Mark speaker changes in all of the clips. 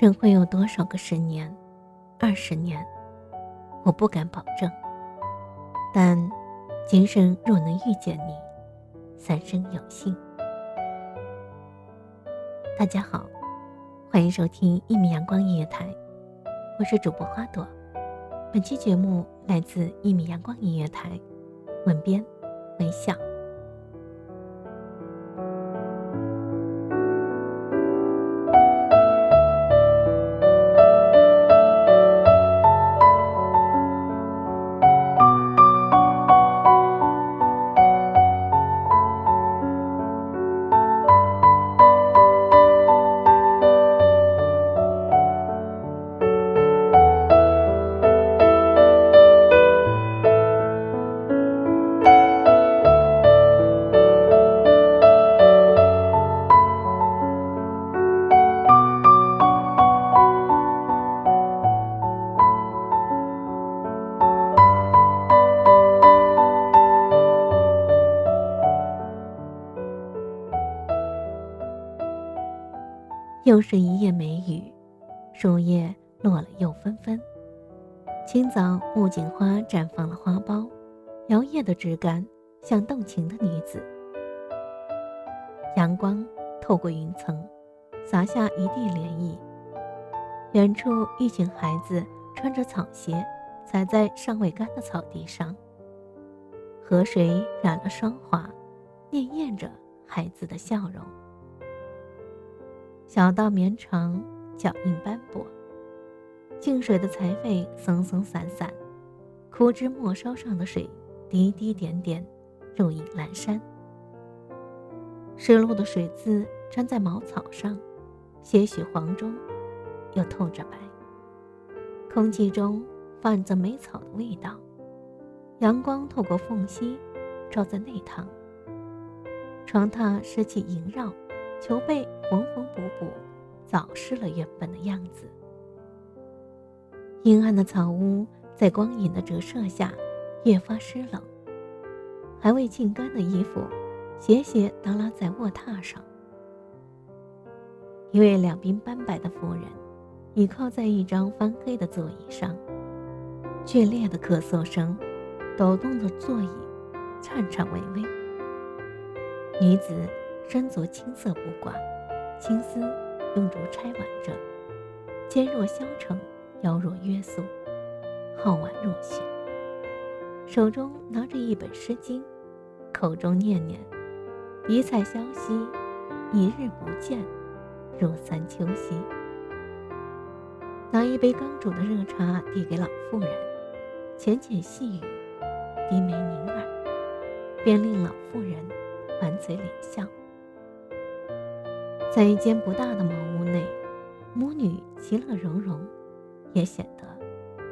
Speaker 1: 人会有多少个十年、二十年？我不敢保证。但今生若能遇见你，三生有幸。大家好，欢迎收听一米阳光音乐台，我是主播花朵。本期节目来自一米阳光音乐台，文编微笑。又是一夜梅雨，树叶落了又纷纷。清早，木槿花绽放了花苞，摇曳的枝干像动情的女子。阳光透过云层，洒下一地涟漪。远处，一群孩子穿着草鞋，踩在尚未干的草地上。河水染了霜华，潋滟着孩子的笑容。小道绵长，脚印斑驳。静水的财位松松散散，枯枝末梢上的水滴滴点点，入影阑珊。湿漉的水渍粘在茅草上，些许黄中，又透着白。空气中泛着梅草的味道，阳光透过缝隙，照在内堂。床榻湿气萦绕。球被缝缝补补，早失了原本的样子。阴暗的草屋在光影的折射下越发湿冷。还未浸干的衣服，斜斜耷拉在卧榻上。一位两鬓斑白的妇人，倚靠在一张翻黑的座椅上，剧烈的咳嗽声，抖动的座椅颤颤巍巍。女子。身着青色布褂，青丝用竹钗挽着，肩若削成，腰若约素，皓腕若雪。手中拿着一本《诗经》，口中念念：“一菜消兮，一日不见，如三秋兮。”拿一杯刚煮的热茶递给老妇人，浅浅细语，低眉凝耳，便令老妇人满嘴咧笑。在一间不大的茅屋内，母女其乐融融，也显得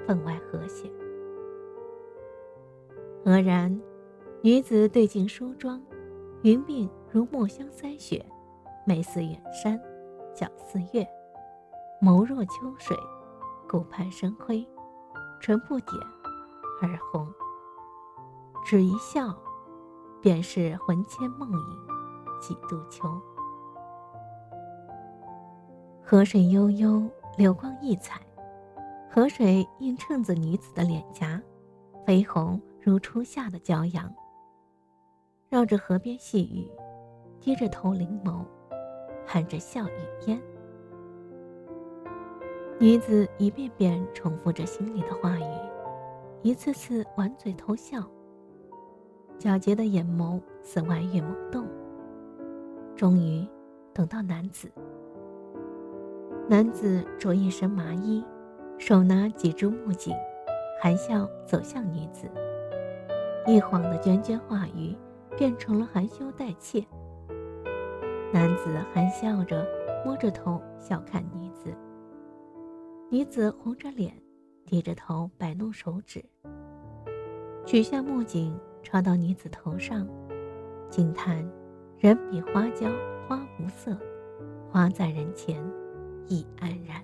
Speaker 1: 分外和谐。愕然，女子对镜梳妆，云鬓如墨香腮雪，眉似远山，角似月，眸若秋水，顾盼生辉，唇不点而红。只一笑，便是魂牵梦萦几度秋。河水悠悠，流光溢彩，河水映衬着女子的脸颊，绯红如初夏的骄阳。绕着河边细雨，低着头凝眸，含着笑语嫣。女子一遍遍重复着心里的话语，一次次挽嘴偷笑。皎洁的眼眸似弯月萌动，终于等到男子。男子着一身麻衣，手拿几株木槿，含笑走向女子。一晃的涓涓话语，变成了含羞带怯。男子含笑着，摸着头笑看女子。女子红着脸，低着头摆弄手指，取下木槿插到女子头上，惊叹：“人比花娇，花无色；花在人前，意安然。”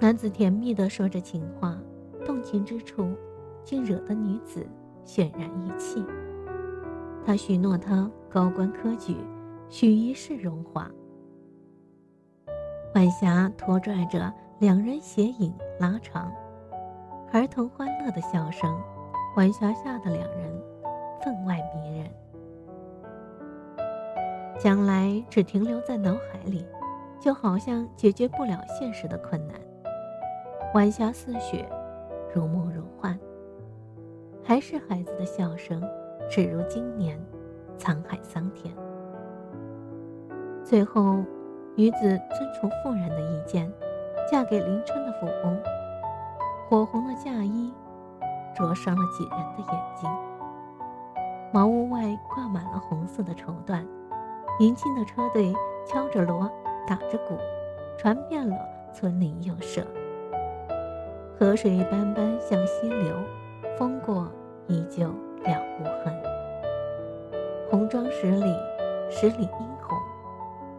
Speaker 1: 男子甜蜜地说着情话，动情之处，竟惹得女子泫然欲泣。他许诺她高官科举，许一世荣华。晚霞拖拽着两人斜影拉长，儿童欢乐的笑声，晚霞下的两人分外迷人。将来只停留在脑海里，就好像解决不了现实的困难。晚霞似雪，如梦如幻，还是孩子的笑声。只如今年，沧海桑田。最后，女子遵从妇人的意见，嫁给临春的富翁。火红的嫁衣，灼伤了几人的眼睛。茅屋外挂满了红色的绸缎，迎亲的车队敲着锣，打着鼓，传遍了村邻幼舍。河水斑斑向西流，风过依旧了无痕。红妆十里，十里殷红，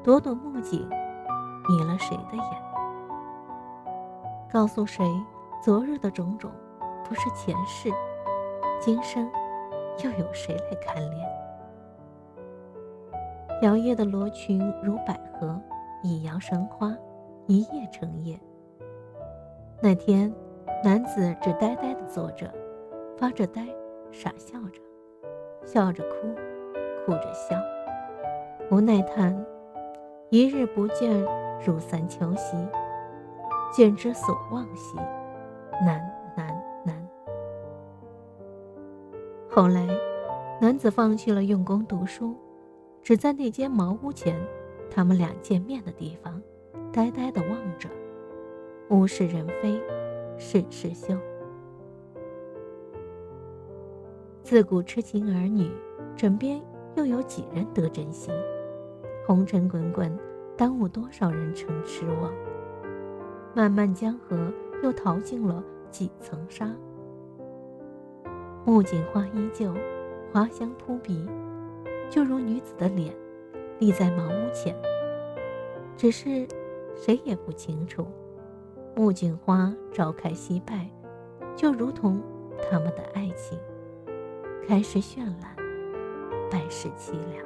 Speaker 1: 朵朵木槿，迷了谁的眼？告诉谁，昨日的种种不是前世，今生又有谁来看怜？摇曳的罗裙如百合，一阳生花，一夜成叶。那天，男子只呆呆地坐着，发着呆，傻笑着，笑着哭。哭着笑，无奈叹：“一日不见，如三秋兮；见之所望兮，难难难。”后来，男子放弃了用功读书，只在那间茅屋前，他们俩见面的地方，呆呆地望着。物是人非，事事休。自古痴情儿女，枕边。又有几人得真心？红尘滚滚，耽误多少人成痴妄？漫漫江河，又淘尽了几层沙？木槿花依旧，花香扑鼻，就如女子的脸，立在茅屋前。只是，谁也不清楚，木槿花朝开夕败，就如同他们的爱情，开始绚烂。百世凄凉。